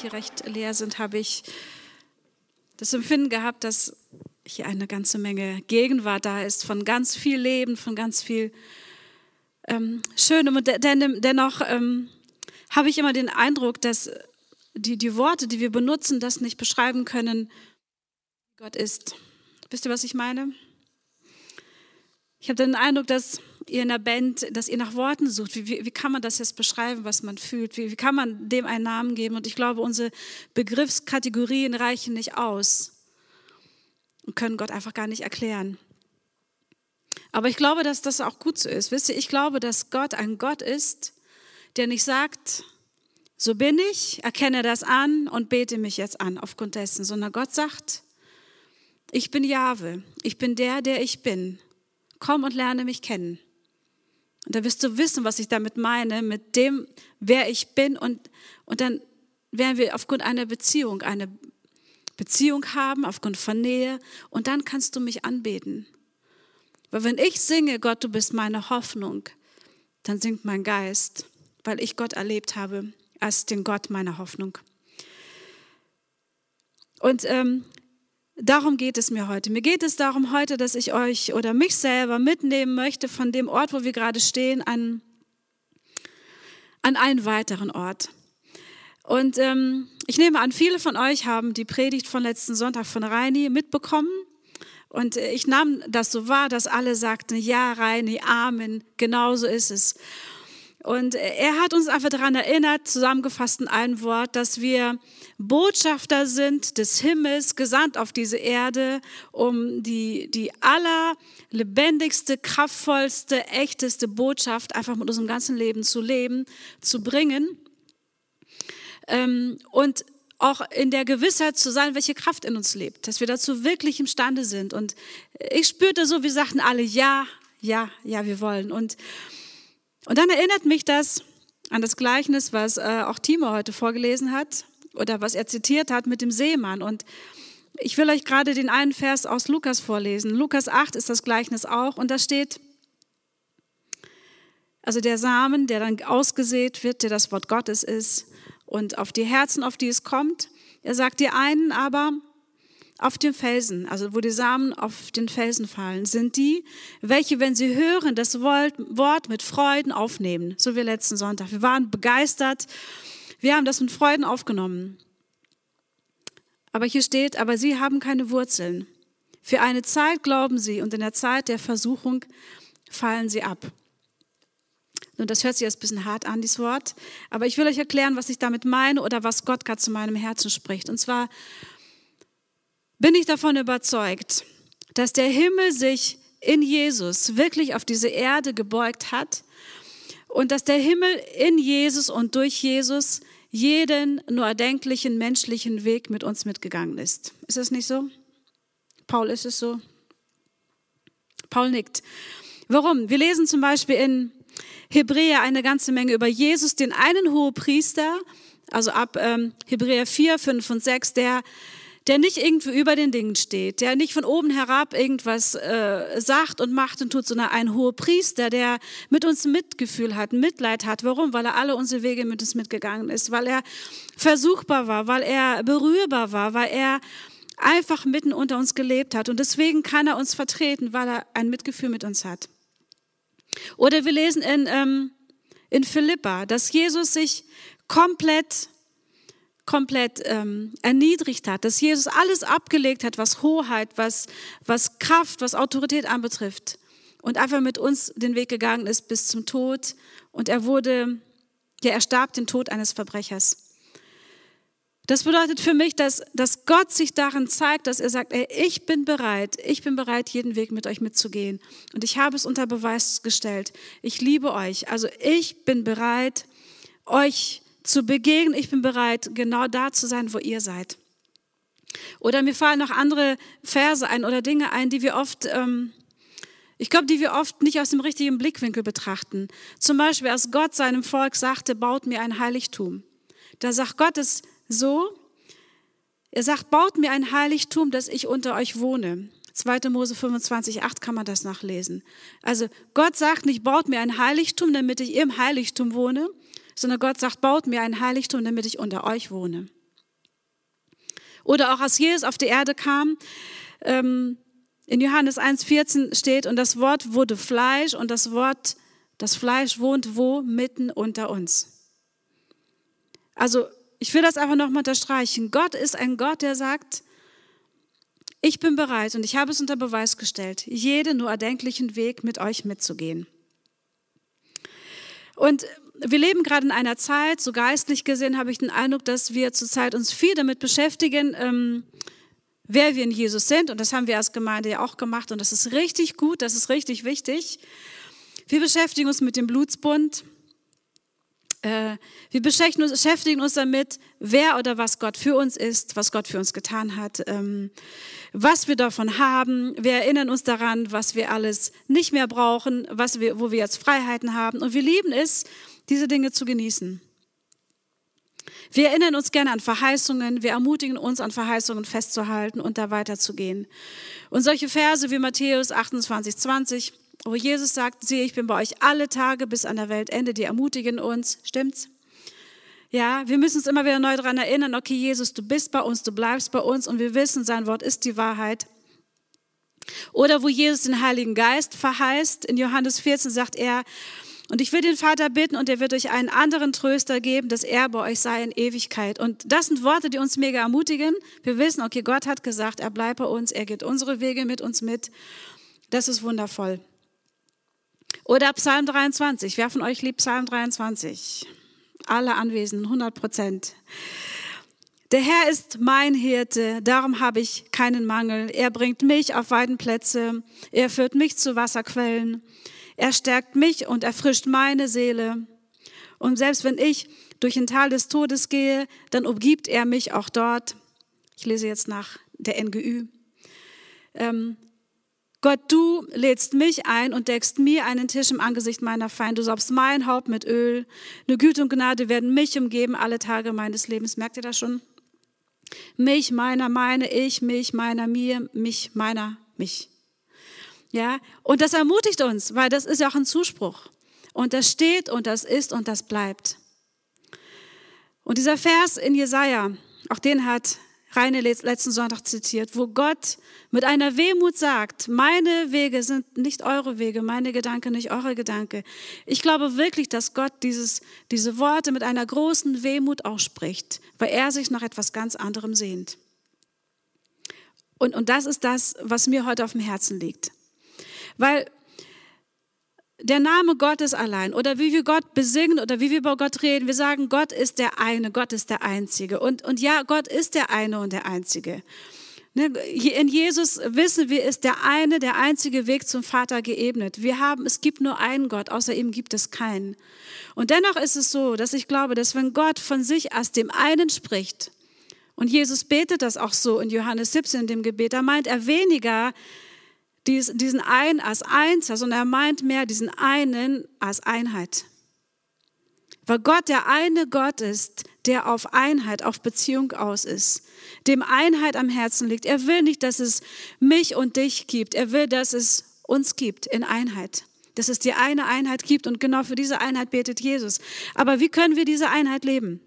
Hier recht leer sind, habe ich das Empfinden gehabt, dass hier eine ganze Menge Gegenwart da ist, von ganz viel Leben, von ganz viel ähm, Schönem. Und den, dennoch ähm, habe ich immer den Eindruck, dass die, die Worte, die wir benutzen, das nicht beschreiben können, Gott ist. Wisst ihr, was ich meine? Ich habe den Eindruck, dass ihr in der Band, dass ihr nach Worten sucht. Wie, wie, wie kann man das jetzt beschreiben, was man fühlt? Wie, wie kann man dem einen Namen geben? Und ich glaube, unsere Begriffskategorien reichen nicht aus und können Gott einfach gar nicht erklären. Aber ich glaube, dass das auch gut so ist. Wisst ihr, ich glaube, dass Gott ein Gott ist, der nicht sagt, so bin ich, erkenne das an und bete mich jetzt an aufgrund dessen, sondern Gott sagt, ich bin Jahwe, ich bin der, der ich bin. Komm und lerne mich kennen. Und da wirst du wissen, was ich damit meine, mit dem, wer ich bin. Und, und dann werden wir aufgrund einer Beziehung eine Beziehung haben, aufgrund von Nähe. Und dann kannst du mich anbeten. Weil wenn ich singe, Gott, du bist meine Hoffnung, dann singt mein Geist, weil ich Gott erlebt habe als den Gott meiner Hoffnung. Und ähm, Darum geht es mir heute. Mir geht es darum heute, dass ich euch oder mich selber mitnehmen möchte von dem Ort, wo wir gerade stehen, an, an einen weiteren Ort. Und ähm, ich nehme an, viele von euch haben die Predigt von letzten Sonntag von Reini mitbekommen. Und ich nahm das so wahr, dass alle sagten, ja, Reini, Amen, genau so ist es. Und er hat uns einfach daran erinnert, zusammengefasst in einem Wort, dass wir Botschafter sind des Himmels, gesandt auf diese Erde, um die, die allerlebendigste, kraftvollste, echteste Botschaft einfach mit unserem ganzen Leben zu leben, zu bringen. Ähm, und auch in der Gewissheit zu sein, welche Kraft in uns lebt, dass wir dazu wirklich imstande sind. Und ich spürte so, wir sagten alle, ja, ja, ja, wir wollen. Und und dann erinnert mich das an das Gleichnis, was äh, auch Timo heute vorgelesen hat oder was er zitiert hat mit dem Seemann. Und ich will euch gerade den einen Vers aus Lukas vorlesen. Lukas 8 ist das Gleichnis auch und da steht, also der Samen, der dann ausgesät wird, der das Wort Gottes ist und auf die Herzen, auf die es kommt. Er sagt, die einen aber, auf dem Felsen, also wo die Samen auf den Felsen fallen, sind die, welche, wenn sie hören, das Wort mit Freuden aufnehmen. So wie letzten Sonntag. Wir waren begeistert. Wir haben das mit Freuden aufgenommen. Aber hier steht, aber sie haben keine Wurzeln. Für eine Zeit glauben sie und in der Zeit der Versuchung fallen sie ab. Nun, das hört sich jetzt ein bisschen hart an, dieses Wort. Aber ich will euch erklären, was ich damit meine oder was Gott gerade zu meinem Herzen spricht. Und zwar bin ich davon überzeugt, dass der Himmel sich in Jesus wirklich auf diese Erde gebeugt hat und dass der Himmel in Jesus und durch Jesus jeden nur erdenklichen menschlichen Weg mit uns mitgegangen ist. Ist das nicht so? Paul, ist es so? Paul nickt. Warum? Wir lesen zum Beispiel in Hebräer eine ganze Menge über Jesus, den einen Hohepriester, also ab ähm, Hebräer 4, 5 und 6, der der nicht irgendwie über den Dingen steht, der nicht von oben herab irgendwas äh, sagt und macht und tut, sondern ein hoher Priester, der mit uns Mitgefühl hat, Mitleid hat. Warum? Weil er alle unsere Wege mit uns mitgegangen ist, weil er versuchbar war, weil er berührbar war, weil er einfach mitten unter uns gelebt hat. Und deswegen kann er uns vertreten, weil er ein Mitgefühl mit uns hat. Oder wir lesen in, ähm, in Philippa, dass Jesus sich komplett komplett ähm, erniedrigt hat, dass Jesus alles abgelegt hat, was Hoheit, was, was Kraft, was Autorität anbetrifft und einfach mit uns den Weg gegangen ist bis zum Tod und er wurde, ja, er starb den Tod eines Verbrechers. Das bedeutet für mich, dass, dass Gott sich darin zeigt, dass er sagt, ey, ich bin bereit, ich bin bereit, jeden Weg mit euch mitzugehen. Und ich habe es unter Beweis gestellt. Ich liebe euch. Also ich bin bereit, euch zu begegnen. Ich bin bereit, genau da zu sein, wo ihr seid. Oder mir fallen noch andere Verse ein oder Dinge ein, die wir oft, ähm, ich glaube, die wir oft nicht aus dem richtigen Blickwinkel betrachten. Zum Beispiel, als Gott seinem Volk sagte, baut mir ein Heiligtum. Da sagt Gott es so, er sagt, baut mir ein Heiligtum, dass ich unter euch wohne. 2. Mose 25, 8 kann man das nachlesen. Also Gott sagt nicht, baut mir ein Heiligtum, damit ich im Heiligtum wohne, sondern Gott sagt, baut mir ein Heiligtum, damit ich unter euch wohne. Oder auch als Jesus auf die Erde kam, ähm, in Johannes 1,14 steht, und das Wort wurde Fleisch und das Wort, das Fleisch wohnt wo? Mitten unter uns. Also ich will das einfach nochmal unterstreichen. Gott ist ein Gott, der sagt, ich bin bereit und ich habe es unter Beweis gestellt, jeden nur erdenklichen Weg mit euch mitzugehen. Und wir leben gerade in einer Zeit, so geistlich gesehen habe ich den Eindruck, dass wir zurzeit uns viel damit beschäftigen, ähm, wer wir in Jesus sind. Und das haben wir als Gemeinde ja auch gemacht. Und das ist richtig gut, das ist richtig wichtig. Wir beschäftigen uns mit dem Blutsbund. Äh, wir beschäftigen uns damit, wer oder was Gott für uns ist, was Gott für uns getan hat, ähm, was wir davon haben. Wir erinnern uns daran, was wir alles nicht mehr brauchen, was wir, wo wir jetzt Freiheiten haben. Und wir lieben es, diese Dinge zu genießen. Wir erinnern uns gerne an Verheißungen, wir ermutigen uns, an Verheißungen festzuhalten und da weiterzugehen. Und solche Verse wie Matthäus 28, 20, wo Jesus sagt, siehe, ich bin bei euch alle Tage bis an der Weltende, die ermutigen uns. Stimmt's? Ja, wir müssen uns immer wieder neu daran erinnern, okay, Jesus, du bist bei uns, du bleibst bei uns und wir wissen, sein Wort ist die Wahrheit. Oder wo Jesus den Heiligen Geist verheißt, in Johannes 14 sagt er, und ich will den Vater bitten und er wird euch einen anderen Tröster geben, dass er bei euch sei in Ewigkeit. Und das sind Worte, die uns mega ermutigen. Wir wissen, okay, Gott hat gesagt, er bleibt bei uns, er geht unsere Wege mit uns mit. Das ist wundervoll. Oder Psalm 23. Wer von euch liebt Psalm 23? Alle Anwesenden, 100 Prozent. Der Herr ist mein Hirte, darum habe ich keinen Mangel. Er bringt mich auf Weidenplätze, er führt mich zu Wasserquellen. Er stärkt mich und erfrischt meine Seele. Und selbst wenn ich durch ein Tal des Todes gehe, dann umgibt er mich auch dort. Ich lese jetzt nach der NGÜ. Ähm, Gott, du lädst mich ein und deckst mir einen Tisch im Angesicht meiner Feinde. Du saubst mein Haupt mit Öl. Eine Güte und Gnade werden mich umgeben alle Tage meines Lebens. Merkt ihr das schon? Mich, meiner, meine, ich, mich, meiner, mir, mich, meiner, mich. Ja, und das ermutigt uns, weil das ist ja auch ein Zuspruch. Und das steht und das ist und das bleibt. Und dieser Vers in Jesaja, auch den hat Reine letzten Sonntag zitiert, wo Gott mit einer Wehmut sagt, meine Wege sind nicht eure Wege, meine Gedanken nicht eure Gedanken. Ich glaube wirklich, dass Gott dieses, diese Worte mit einer großen Wehmut ausspricht, weil er sich nach etwas ganz anderem sehnt. Und, und das ist das, was mir heute auf dem Herzen liegt. Weil der Name Gottes allein oder wie wir Gott besingen oder wie wir über Gott reden, wir sagen, Gott ist der eine, Gott ist der Einzige. Und, und ja, Gott ist der eine und der Einzige. Ne, in Jesus wissen wir, ist der eine, der einzige Weg zum Vater geebnet. Wir haben, es gibt nur einen Gott, außer ihm gibt es keinen. Und dennoch ist es so, dass ich glaube, dass wenn Gott von sich als dem einen spricht, und Jesus betet das auch so in Johannes 17 in dem Gebet, da meint er weniger, diesen einen als eins, sondern er meint mehr diesen einen als Einheit. Weil Gott der eine Gott ist, der auf Einheit, auf Beziehung aus ist, dem Einheit am Herzen liegt. Er will nicht, dass es mich und dich gibt. Er will, dass es uns gibt in Einheit. Dass es die eine Einheit gibt und genau für diese Einheit betet Jesus. Aber wie können wir diese Einheit leben?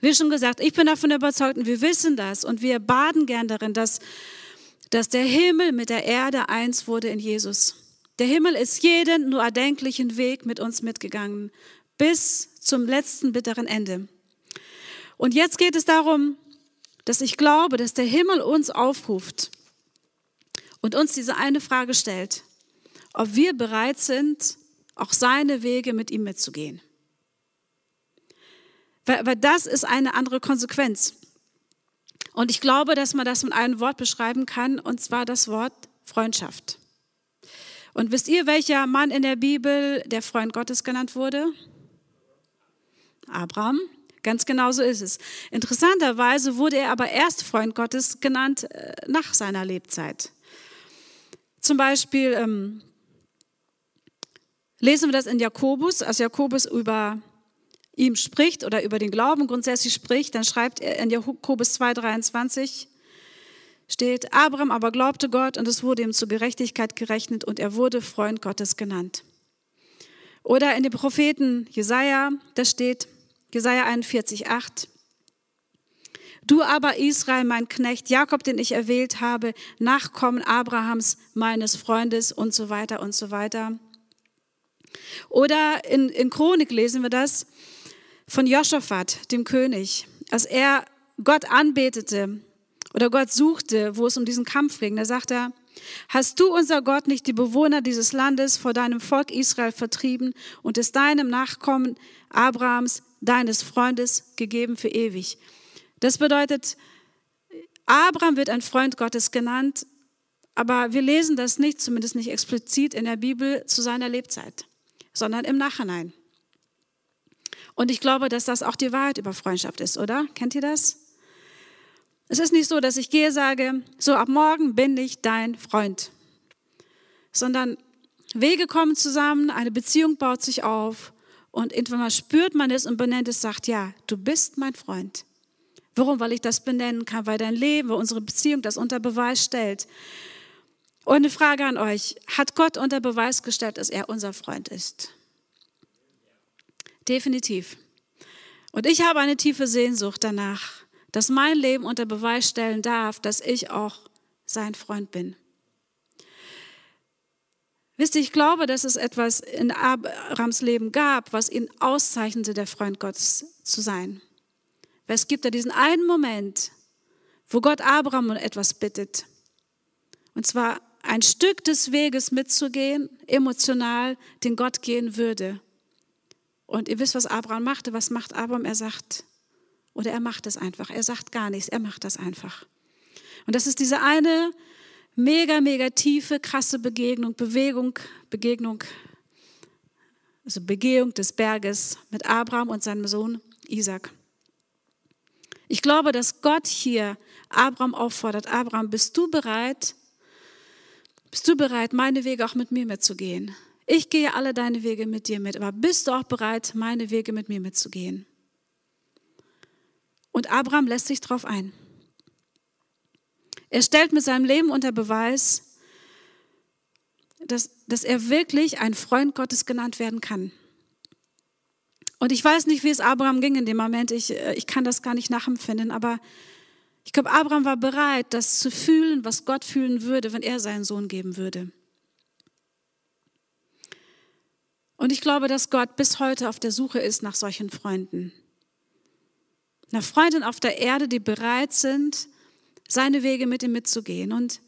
Wie schon gesagt, ich bin davon überzeugt und wir wissen das und wir baden gern darin, dass dass der Himmel mit der Erde eins wurde in Jesus. Der Himmel ist jeden nur erdenklichen Weg mit uns mitgegangen, bis zum letzten bitteren Ende. Und jetzt geht es darum, dass ich glaube, dass der Himmel uns aufruft und uns diese eine Frage stellt, ob wir bereit sind, auch seine Wege mit ihm mitzugehen. Weil, das ist eine andere Konsequenz. Und ich glaube, dass man das mit einem Wort beschreiben kann, und zwar das Wort Freundschaft. Und wisst ihr, welcher Mann in der Bibel der Freund Gottes genannt wurde? Abraham. Ganz genau so ist es. Interessanterweise wurde er aber erst Freund Gottes genannt äh, nach seiner Lebzeit. Zum Beispiel ähm, lesen wir das in Jakobus, als Jakobus über ihm spricht oder über den Glauben grundsätzlich spricht, dann schreibt er in Jakobus 2,23 steht, Abraham aber glaubte Gott und es wurde ihm zur Gerechtigkeit gerechnet und er wurde Freund Gottes genannt. Oder in dem Propheten Jesaja, da steht, Jesaja 41,8. Du aber Israel, mein Knecht, Jakob, den ich erwählt habe, Nachkommen Abrahams, meines Freundes und so weiter und so weiter. Oder in, in Chronik lesen wir das von Joschafat, dem König, als er Gott anbetete oder Gott suchte, wo es um diesen Kampf ging. Da sagt er, hast du, unser Gott, nicht die Bewohner dieses Landes vor deinem Volk Israel vertrieben und es deinem Nachkommen Abrahams, deines Freundes, gegeben für ewig? Das bedeutet, Abraham wird ein Freund Gottes genannt, aber wir lesen das nicht, zumindest nicht explizit in der Bibel zu seiner Lebzeit, sondern im Nachhinein. Und ich glaube, dass das auch die Wahrheit über Freundschaft ist, oder? Kennt ihr das? Es ist nicht so, dass ich gehe, sage, so ab morgen bin ich dein Freund, sondern Wege kommen zusammen, eine Beziehung baut sich auf und irgendwann spürt man es und benennt es, sagt, ja, du bist mein Freund. Warum? Weil ich das benennen kann, weil dein Leben, weil unsere Beziehung das unter Beweis stellt. Und eine Frage an euch, hat Gott unter Beweis gestellt, dass er unser Freund ist? Definitiv. Und ich habe eine tiefe Sehnsucht danach, dass mein Leben unter Beweis stellen darf, dass ich auch sein Freund bin. Wisst ihr, ich glaube, dass es etwas in Abrams Leben gab, was ihn auszeichnete, der Freund Gottes zu sein. Weil es gibt da diesen einen Moment, wo Gott Abraham um etwas bittet. Und zwar ein Stück des Weges mitzugehen, emotional, den Gott gehen würde. Und ihr wisst, was Abraham machte. Was macht Abraham? Er sagt, oder er macht es einfach. Er sagt gar nichts, er macht das einfach. Und das ist diese eine mega, mega tiefe, krasse Begegnung, Bewegung, Begegnung, also Begehung des Berges mit Abraham und seinem Sohn Isaac. Ich glaube, dass Gott hier Abraham auffordert, Abraham, bist du bereit, bist du bereit, meine Wege auch mit mir mitzugehen? Ich gehe alle deine Wege mit dir mit, aber bist du auch bereit, meine Wege mit mir mitzugehen? Und Abraham lässt sich darauf ein. Er stellt mit seinem Leben unter Beweis, dass, dass er wirklich ein Freund Gottes genannt werden kann. Und ich weiß nicht, wie es Abraham ging in dem Moment. Ich, äh, ich kann das gar nicht nachempfinden, aber ich glaube, Abraham war bereit, das zu fühlen, was Gott fühlen würde, wenn er seinen Sohn geben würde. Und ich glaube, dass Gott bis heute auf der Suche ist nach solchen Freunden nach Freunden auf der Erde, die bereit sind, seine Wege mit ihm mitzugehen. Und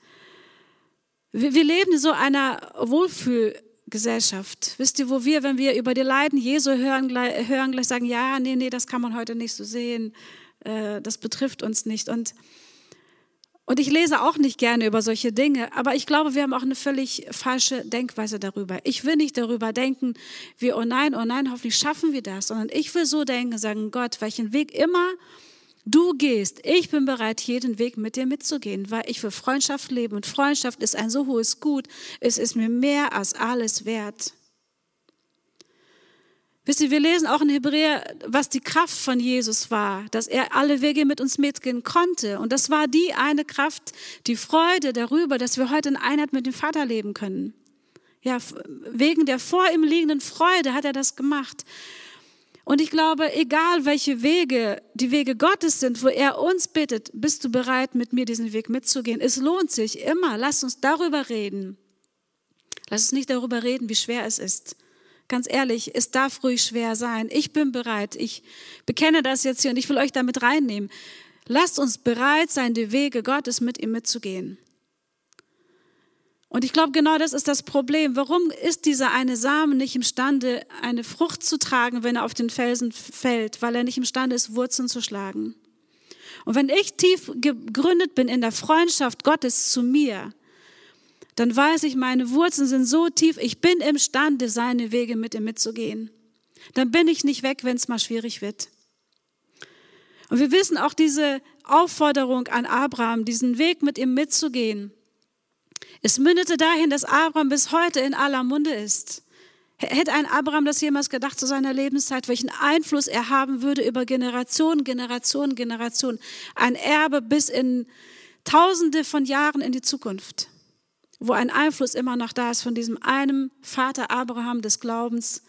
wir, leben in so einer Wohlfühlgesellschaft. Wisst ihr, wo wir, wenn wir über die Leiden Jesu hören, gleich, hören, gleich sagen, ja, nee, nee, das kann man heute nicht so sehen, äh, das betrifft uns nicht. Und und ich lese auch nicht gerne über solche Dinge, aber ich glaube, wir haben auch eine völlig falsche Denkweise darüber. Ich will nicht darüber denken, wie, oh nein, oh nein, hoffentlich schaffen wir das, sondern ich will so denken, sagen, Gott, welchen Weg immer du gehst, ich bin bereit, jeden Weg mit dir mitzugehen, weil ich für Freundschaft lebe und Freundschaft ist ein so hohes Gut, es ist mir mehr als alles wert. Wisst ihr, wir lesen auch in Hebräer, was die Kraft von Jesus war, dass er alle Wege mit uns mitgehen konnte. Und das war die eine Kraft, die Freude darüber, dass wir heute in Einheit mit dem Vater leben können. Ja, wegen der vor ihm liegenden Freude hat er das gemacht. Und ich glaube, egal welche Wege die Wege Gottes sind, wo er uns bittet, bist du bereit, mit mir diesen Weg mitzugehen? Es lohnt sich immer. Lass uns darüber reden. Lass uns nicht darüber reden, wie schwer es ist. Ganz ehrlich, es darf ruhig schwer sein. Ich bin bereit. Ich bekenne das jetzt hier und ich will euch damit reinnehmen. Lasst uns bereit sein, die Wege Gottes mit ihm mitzugehen. Und ich glaube, genau das ist das Problem. Warum ist dieser eine Samen nicht imstande, eine Frucht zu tragen, wenn er auf den Felsen fällt? Weil er nicht imstande ist, Wurzeln zu schlagen. Und wenn ich tief gegründet bin in der Freundschaft Gottes zu mir, dann weiß ich, meine Wurzeln sind so tief, ich bin imstande, seine Wege mit ihm mitzugehen. dann bin ich nicht weg, wenn es mal schwierig wird. Und wir wissen auch diese Aufforderung an Abraham, diesen Weg mit ihm mitzugehen. Es mündete dahin, dass Abraham bis heute in aller Munde ist. Hätte ein Abraham das jemals gedacht zu seiner Lebenszeit, welchen Einfluss er haben würde über Generationen, Generationen, Generationen. Ein Erbe bis in Tausende von Jahren in die Zukunft, wo ein Einfluss immer noch da ist von diesem einen Vater Abraham des Glaubens,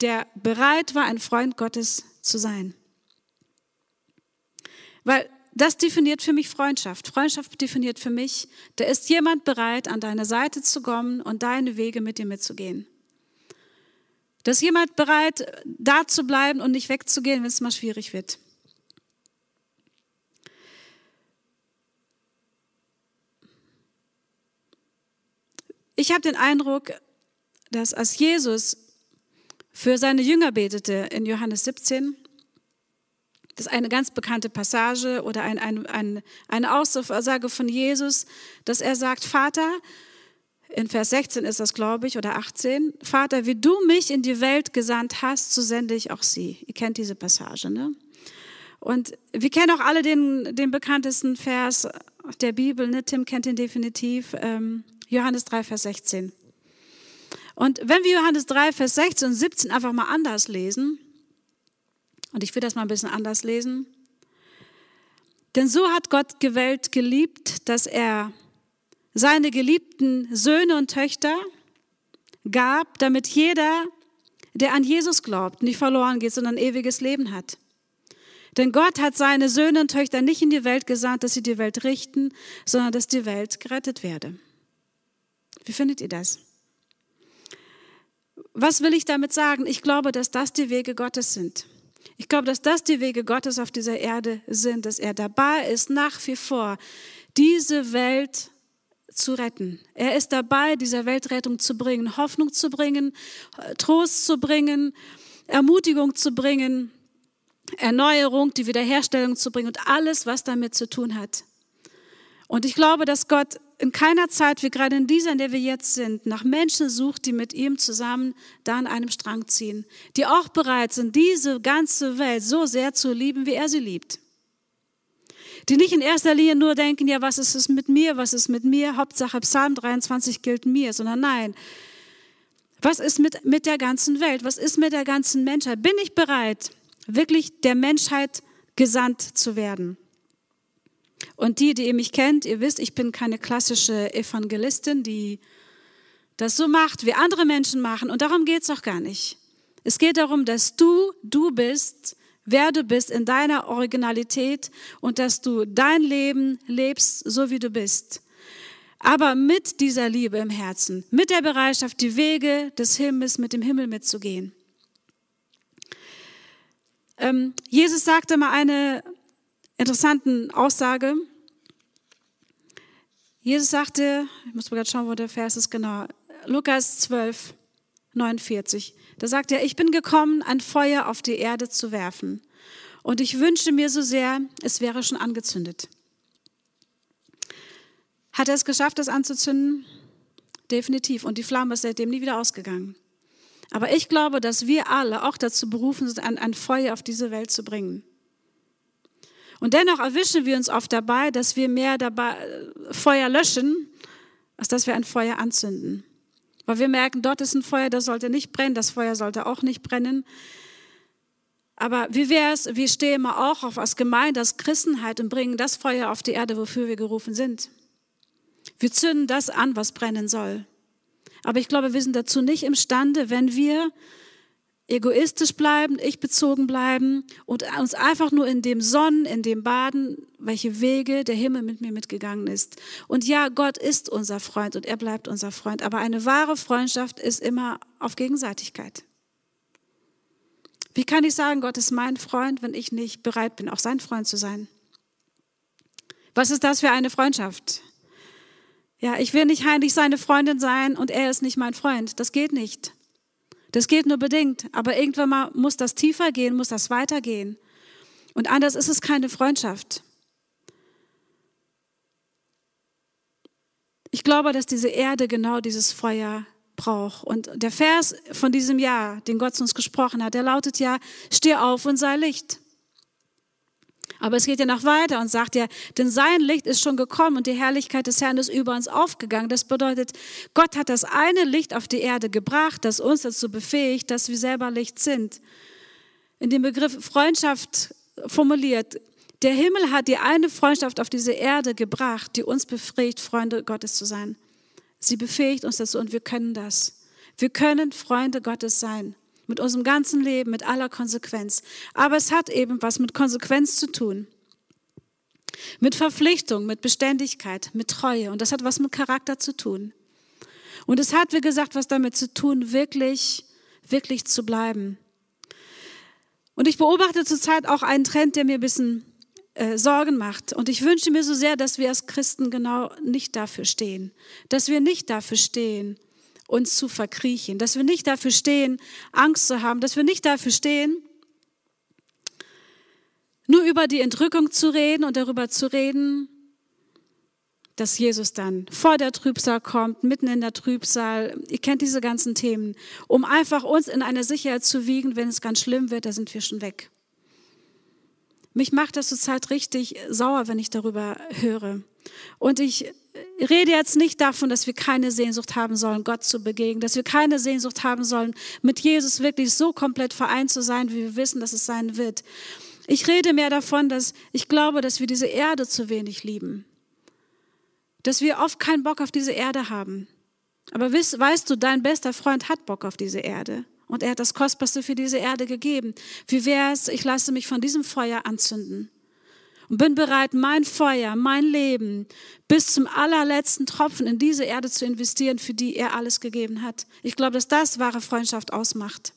der bereit war, ein Freund Gottes zu sein. Weil das definiert für mich Freundschaft. Freundschaft definiert für mich, da ist jemand bereit, an deine Seite zu kommen und deine Wege mit dir mitzugehen. Da ist jemand bereit, da zu bleiben und nicht wegzugehen, wenn es mal schwierig wird. Ich habe den Eindruck, dass als Jesus für seine Jünger betete in Johannes 17, das ist eine ganz bekannte Passage oder ein, ein, ein, eine Aussage von Jesus, dass er sagt, Vater, in Vers 16 ist das, glaube ich, oder 18, Vater, wie du mich in die Welt gesandt hast, so sende ich auch sie. Ihr kennt diese Passage, ne? Und wir kennen auch alle den, den bekanntesten Vers der Bibel, ne? Tim kennt ihn definitiv, ähm, Johannes 3, Vers 16. Und wenn wir Johannes 3, Vers 16 und 17 einfach mal anders lesen, und ich will das mal ein bisschen anders lesen. Denn so hat Gott Welt geliebt, dass er seine geliebten Söhne und Töchter gab, damit jeder, der an Jesus glaubt, nicht verloren geht, sondern ein ewiges Leben hat. Denn Gott hat seine Söhne und Töchter nicht in die Welt gesandt, dass sie die Welt richten, sondern dass die Welt gerettet werde. Wie findet ihr das? Was will ich damit sagen? Ich glaube, dass das die Wege Gottes sind. Ich glaube, dass das die Wege Gottes auf dieser Erde sind, dass er dabei ist, nach wie vor diese Welt zu retten. Er ist dabei, dieser Welt Rettung zu bringen, Hoffnung zu bringen, Trost zu bringen, Ermutigung zu bringen, Erneuerung, die Wiederherstellung zu bringen und alles, was damit zu tun hat. Und ich glaube, dass Gott in keiner Zeit, wie gerade in dieser, in der wir jetzt sind, nach Menschen sucht, die mit ihm zusammen da an einem Strang ziehen, die auch bereit sind, diese ganze Welt so sehr zu lieben, wie er sie liebt. Die nicht in erster Linie nur denken, ja, was ist es mit mir, was ist mit mir, Hauptsache Psalm 23 gilt mir, sondern nein, was ist mit, mit der ganzen Welt, was ist mit der ganzen Menschheit? Bin ich bereit, wirklich der Menschheit gesandt zu werden? Und die, die ihr mich kennt, ihr wisst, ich bin keine klassische Evangelistin, die das so macht, wie andere Menschen machen. Und darum geht es auch gar nicht. Es geht darum, dass du du bist, wer du bist in deiner Originalität und dass du dein Leben lebst, so wie du bist. Aber mit dieser Liebe im Herzen, mit der Bereitschaft, die Wege des Himmels mit dem Himmel mitzugehen. Ähm, Jesus sagte mal eine interessanten Aussage. Jesus sagte, ich muss mal gerade schauen, wo der Vers ist genau, Lukas 12, 49. Da sagt er, ich bin gekommen, ein Feuer auf die Erde zu werfen. Und ich wünsche mir so sehr, es wäre schon angezündet. Hat er es geschafft, das anzuzünden? Definitiv. Und die Flamme ist seitdem nie wieder ausgegangen. Aber ich glaube, dass wir alle auch dazu berufen sind, ein, ein Feuer auf diese Welt zu bringen. Und dennoch erwischen wir uns oft dabei, dass wir mehr dabei äh, Feuer löschen, als dass wir ein Feuer anzünden. Weil wir merken, dort ist ein Feuer, das sollte nicht brennen, das Feuer sollte auch nicht brennen. Aber wie wäre es, wir stehen mal auch auf als Gemeinde, als Christenheit und bringen das Feuer auf die Erde, wofür wir gerufen sind. Wir zünden das an, was brennen soll. Aber ich glaube, wir sind dazu nicht imstande, wenn wir egoistisch bleiben, ich bezogen bleiben und uns einfach nur in dem Sonnen, in dem Baden, welche Wege der Himmel mit mir mitgegangen ist. Und ja, Gott ist unser Freund und er bleibt unser Freund. Aber eine wahre Freundschaft ist immer auf Gegenseitigkeit. Wie kann ich sagen, Gott ist mein Freund, wenn ich nicht bereit bin, auch sein Freund zu sein? Was ist das für eine Freundschaft? Ja, ich will nicht heimlich seine Freundin sein und er ist nicht mein Freund. Das geht nicht. Das geht nur bedingt, aber irgendwann mal muss das tiefer gehen, muss das weitergehen. Und anders ist es keine Freundschaft. Ich glaube, dass diese Erde genau dieses Feuer braucht. Und der Vers von diesem Jahr, den Gott zu uns gesprochen hat, der lautet ja, steh auf und sei Licht. Aber es geht ja noch weiter und sagt ja, denn sein Licht ist schon gekommen und die Herrlichkeit des Herrn ist über uns aufgegangen. Das bedeutet, Gott hat das eine Licht auf die Erde gebracht, das uns dazu befähigt, dass wir selber Licht sind. In dem Begriff Freundschaft formuliert, der Himmel hat die eine Freundschaft auf diese Erde gebracht, die uns befähigt, Freunde Gottes zu sein. Sie befähigt uns dazu und wir können das. Wir können Freunde Gottes sein mit unserem ganzen Leben, mit aller Konsequenz. Aber es hat eben was mit Konsequenz zu tun. Mit Verpflichtung, mit Beständigkeit, mit Treue. Und das hat was mit Charakter zu tun. Und es hat, wie gesagt, was damit zu tun, wirklich, wirklich zu bleiben. Und ich beobachte zurzeit auch einen Trend, der mir ein bisschen äh, Sorgen macht. Und ich wünsche mir so sehr, dass wir als Christen genau nicht dafür stehen. Dass wir nicht dafür stehen, uns zu verkriechen, dass wir nicht dafür stehen, Angst zu haben, dass wir nicht dafür stehen, nur über die Entrückung zu reden und darüber zu reden, dass Jesus dann vor der Trübsal kommt, mitten in der Trübsal. Ihr kennt diese ganzen Themen, um einfach uns in eine Sicherheit zu wiegen, wenn es ganz schlimm wird, da sind wir schon weg. Mich macht das zurzeit richtig sauer, wenn ich darüber höre. Und ich rede jetzt nicht davon, dass wir keine Sehnsucht haben sollen, Gott zu begegnen, dass wir keine Sehnsucht haben sollen, mit Jesus wirklich so komplett vereint zu sein, wie wir wissen, dass es sein wird. Ich rede mehr davon, dass ich glaube, dass wir diese Erde zu wenig lieben. Dass wir oft keinen Bock auf diese Erde haben. Aber weißt, weißt du, dein bester Freund hat Bock auf diese Erde. Und er hat das Kostbarste für diese Erde gegeben. Wie wäre es, ich lasse mich von diesem Feuer anzünden und bin bereit, mein Feuer, mein Leben bis zum allerletzten Tropfen in diese Erde zu investieren, für die er alles gegeben hat. Ich glaube, dass das wahre Freundschaft ausmacht.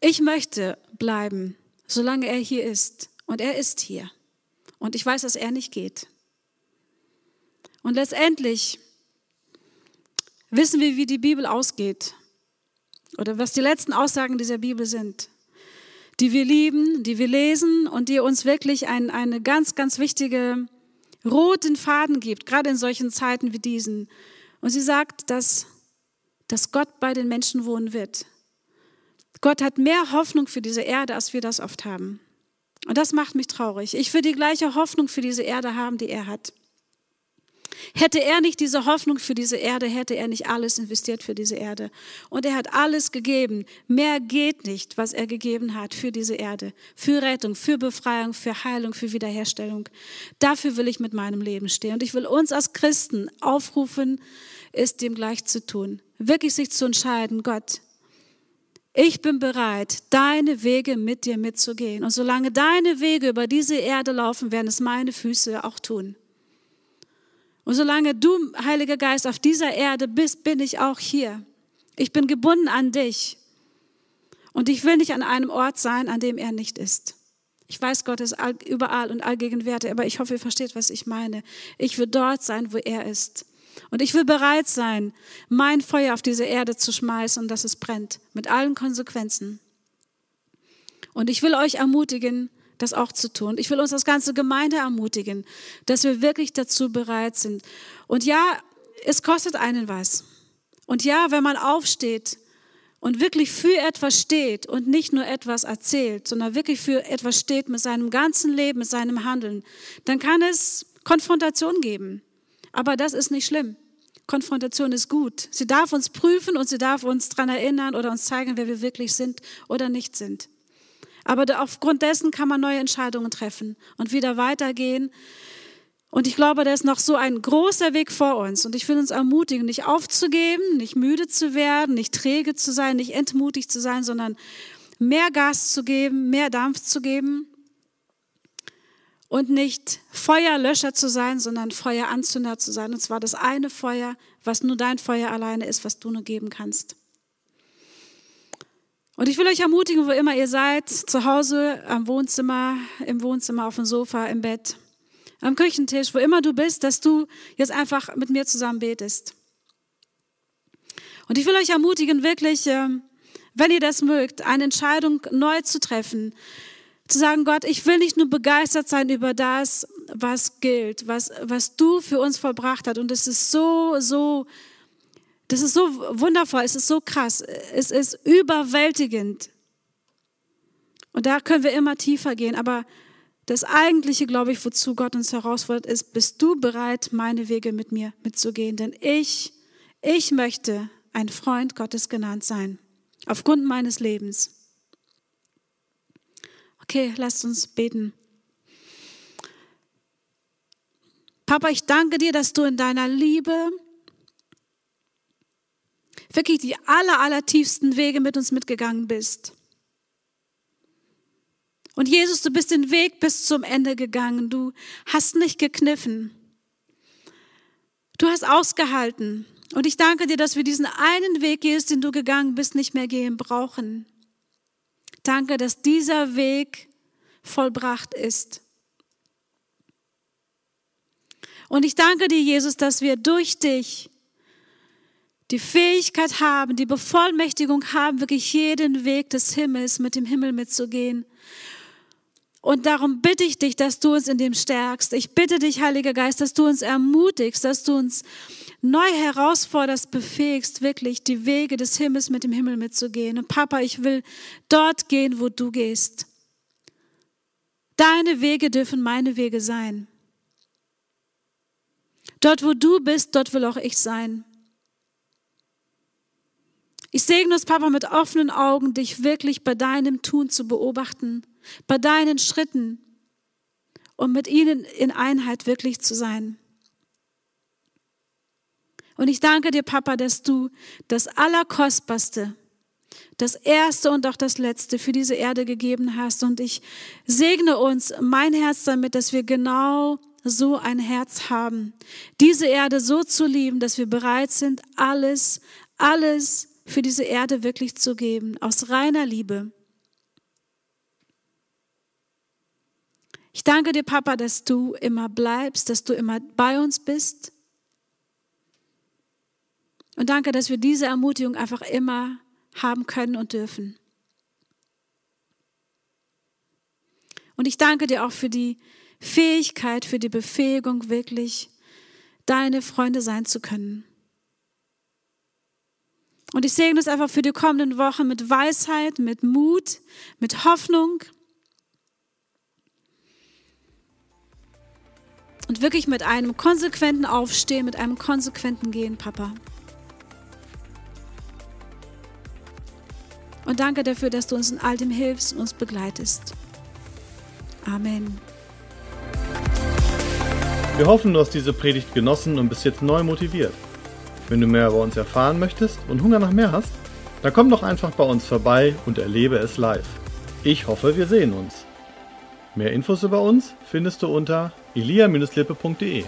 Ich möchte bleiben, solange er hier ist. Und er ist hier. Und ich weiß, dass er nicht geht. Und letztendlich wissen wir, wie die Bibel ausgeht. Oder was die letzten Aussagen dieser Bibel sind die wir lieben, die wir lesen und die uns wirklich ein, eine ganz, ganz wichtige roten Faden gibt, gerade in solchen Zeiten wie diesen. Und sie sagt, dass, dass Gott bei den Menschen wohnen wird. Gott hat mehr Hoffnung für diese Erde, als wir das oft haben. Und das macht mich traurig. Ich will die gleiche Hoffnung für diese Erde haben, die er hat. Hätte er nicht diese Hoffnung für diese Erde, hätte er nicht alles investiert für diese Erde. Und er hat alles gegeben. Mehr geht nicht, was er gegeben hat für diese Erde. Für Rettung, für Befreiung, für Heilung, für Wiederherstellung. Dafür will ich mit meinem Leben stehen. Und ich will uns als Christen aufrufen, es dem gleich zu tun. Wirklich sich zu entscheiden, Gott, ich bin bereit, deine Wege mit dir mitzugehen. Und solange deine Wege über diese Erde laufen, werden es meine Füße auch tun. Und solange du, Heiliger Geist, auf dieser Erde bist, bin ich auch hier. Ich bin gebunden an dich. Und ich will nicht an einem Ort sein, an dem er nicht ist. Ich weiß, Gott ist überall und allgegenwärtig, aber ich hoffe, ihr versteht, was ich meine. Ich will dort sein, wo er ist. Und ich will bereit sein, mein Feuer auf diese Erde zu schmeißen und dass es brennt, mit allen Konsequenzen. Und ich will euch ermutigen, das auch zu tun. Ich will uns als ganze Gemeinde ermutigen, dass wir wirklich dazu bereit sind. Und ja, es kostet einen was. Und ja, wenn man aufsteht und wirklich für etwas steht und nicht nur etwas erzählt, sondern wirklich für etwas steht mit seinem ganzen Leben, mit seinem Handeln, dann kann es Konfrontation geben. Aber das ist nicht schlimm. Konfrontation ist gut. Sie darf uns prüfen und sie darf uns daran erinnern oder uns zeigen, wer wir wirklich sind oder nicht sind. Aber aufgrund dessen kann man neue Entscheidungen treffen und wieder weitergehen. Und ich glaube, da ist noch so ein großer Weg vor uns. Und ich will uns ermutigen, nicht aufzugeben, nicht müde zu werden, nicht träge zu sein, nicht entmutigt zu sein, sondern mehr Gas zu geben, mehr Dampf zu geben. Und nicht Feuerlöscher zu sein, sondern Feueranzünder zu sein. Und zwar das eine Feuer, was nur dein Feuer alleine ist, was du nur geben kannst. Und ich will euch ermutigen, wo immer ihr seid, zu Hause, am Wohnzimmer, im Wohnzimmer, auf dem Sofa, im Bett, am Küchentisch, wo immer du bist, dass du jetzt einfach mit mir zusammen betest. Und ich will euch ermutigen, wirklich, ähm, wenn ihr das mögt, eine Entscheidung neu zu treffen, zu sagen, Gott, ich will nicht nur begeistert sein über das, was gilt, was, was du für uns vollbracht hast. Und es ist so, so, das ist so wundervoll, es ist so krass, es ist überwältigend. Und da können wir immer tiefer gehen. Aber das Eigentliche, glaube ich, wozu Gott uns herausfordert, ist, bist du bereit, meine Wege mit mir mitzugehen? Denn ich, ich möchte ein Freund Gottes genannt sein, aufgrund meines Lebens. Okay, lasst uns beten. Papa, ich danke dir, dass du in deiner Liebe wirklich die aller, aller tiefsten Wege mit uns mitgegangen bist. Und Jesus, du bist den Weg bis zum Ende gegangen. Du hast nicht gekniffen. Du hast ausgehalten. Und ich danke dir, dass wir diesen einen Weg, Jesus, den du gegangen bist, nicht mehr gehen brauchen. Danke, dass dieser Weg vollbracht ist. Und ich danke dir, Jesus, dass wir durch dich die Fähigkeit haben, die Bevollmächtigung haben, wirklich jeden Weg des Himmels mit dem Himmel mitzugehen. Und darum bitte ich dich, dass du uns in dem stärkst. Ich bitte dich, Heiliger Geist, dass du uns ermutigst, dass du uns neu herausforderst, befähigst, wirklich die Wege des Himmels mit dem Himmel mitzugehen. Und Papa, ich will dort gehen, wo du gehst. Deine Wege dürfen meine Wege sein. Dort, wo du bist, dort will auch ich sein. Ich segne uns, Papa, mit offenen Augen, dich wirklich bei deinem Tun zu beobachten bei deinen Schritten, um mit ihnen in Einheit wirklich zu sein. Und ich danke dir, Papa, dass du das Allerkostbarste, das Erste und auch das Letzte für diese Erde gegeben hast. Und ich segne uns, mein Herz damit, dass wir genau so ein Herz haben, diese Erde so zu lieben, dass wir bereit sind, alles, alles für diese Erde wirklich zu geben, aus reiner Liebe. Ich danke dir, Papa, dass du immer bleibst, dass du immer bei uns bist. Und danke, dass wir diese Ermutigung einfach immer haben können und dürfen. Und ich danke dir auch für die Fähigkeit, für die Befähigung, wirklich deine Freunde sein zu können. Und ich segne es einfach für die kommenden Wochen mit Weisheit, mit Mut, mit Hoffnung, Und wirklich mit einem konsequenten Aufstehen, mit einem konsequenten Gehen, Papa. Und danke dafür, dass du uns in all dem hilfst und uns begleitest. Amen. Wir hoffen, du hast diese Predigt genossen und bist jetzt neu motiviert. Wenn du mehr über uns erfahren möchtest und Hunger nach mehr hast, dann komm doch einfach bei uns vorbei und erlebe es live. Ich hoffe, wir sehen uns. Mehr Infos über uns findest du unter elia-lippe.de.